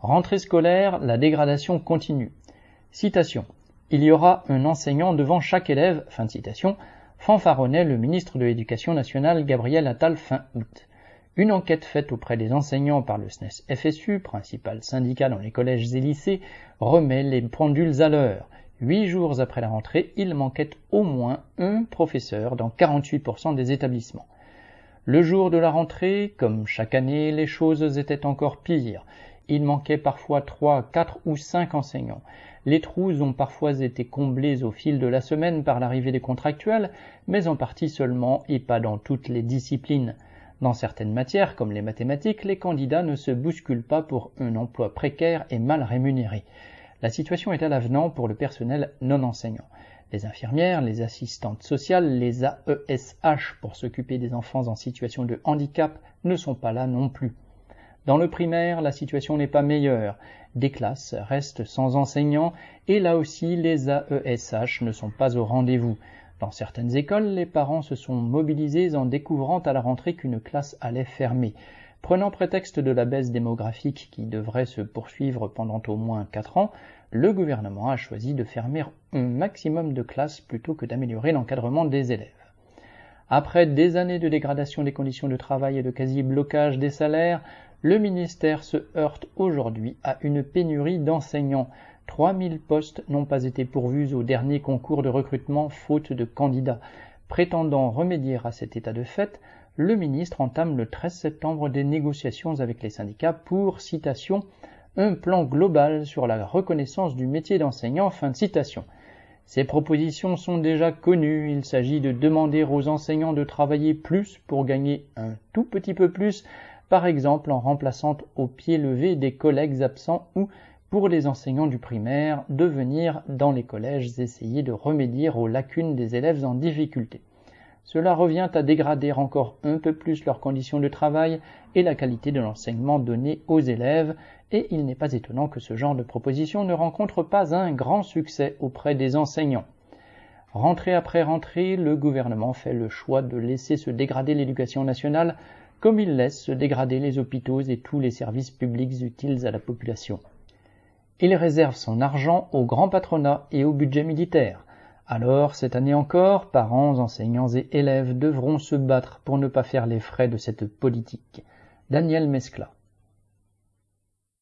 Rentrée scolaire, la dégradation continue. Citation. Il y aura un enseignant devant chaque élève, fin de citation, fanfaronnait le ministre de l'Éducation nationale Gabriel Attal fin août. Une enquête faite auprès des enseignants par le SNES FSU, principal syndicat dans les collèges et lycées, remet les pendules à l'heure. Huit jours après la rentrée, il manquait au moins un professeur dans 48% des établissements. Le jour de la rentrée, comme chaque année, les choses étaient encore pires. Il manquait parfois trois, quatre ou cinq enseignants. Les trous ont parfois été comblés au fil de la semaine par l'arrivée des contractuels, mais en partie seulement et pas dans toutes les disciplines. Dans certaines matières, comme les mathématiques, les candidats ne se bousculent pas pour un emploi précaire et mal rémunéré. La situation est à l'avenant pour le personnel non enseignant. Les infirmières, les assistantes sociales, les AESH pour s'occuper des enfants en situation de handicap ne sont pas là non plus. Dans le primaire, la situation n'est pas meilleure. Des classes restent sans enseignants et là aussi les AESH ne sont pas au rendez-vous. Dans certaines écoles, les parents se sont mobilisés en découvrant à la rentrée qu'une classe allait fermer. Prenant prétexte de la baisse démographique qui devrait se poursuivre pendant au moins quatre ans, le gouvernement a choisi de fermer un maximum de classes plutôt que d'améliorer l'encadrement des élèves. Après des années de dégradation des conditions de travail et de quasi-blocage des salaires, le ministère se heurte aujourd'hui à une pénurie d'enseignants. 3000 postes n'ont pas été pourvus au dernier concours de recrutement faute de candidats. Prétendant remédier à cet état de fait, le ministre entame le 13 septembre des négociations avec les syndicats pour, citation, un plan global sur la reconnaissance du métier d'enseignant, fin de citation. Ces propositions sont déjà connues, il s'agit de demander aux enseignants de travailler plus pour gagner un tout petit peu plus, par exemple en remplaçant au pied levé des collègues absents ou pour les enseignants du primaire de venir dans les collèges essayer de remédier aux lacunes des élèves en difficulté. Cela revient à dégrader encore un peu plus leurs conditions de travail et la qualité de l'enseignement donné aux élèves, et il n'est pas étonnant que ce genre de proposition ne rencontre pas un grand succès auprès des enseignants. Rentrée après rentrée, le gouvernement fait le choix de laisser se dégrader l'éducation nationale comme il laisse se dégrader les hôpitaux et tous les services publics utiles à la population. Il réserve son argent au grand patronat et au budget militaire. Alors, cette année encore, parents, enseignants et élèves devront se battre pour ne pas faire les frais de cette politique. Daniel Mescla.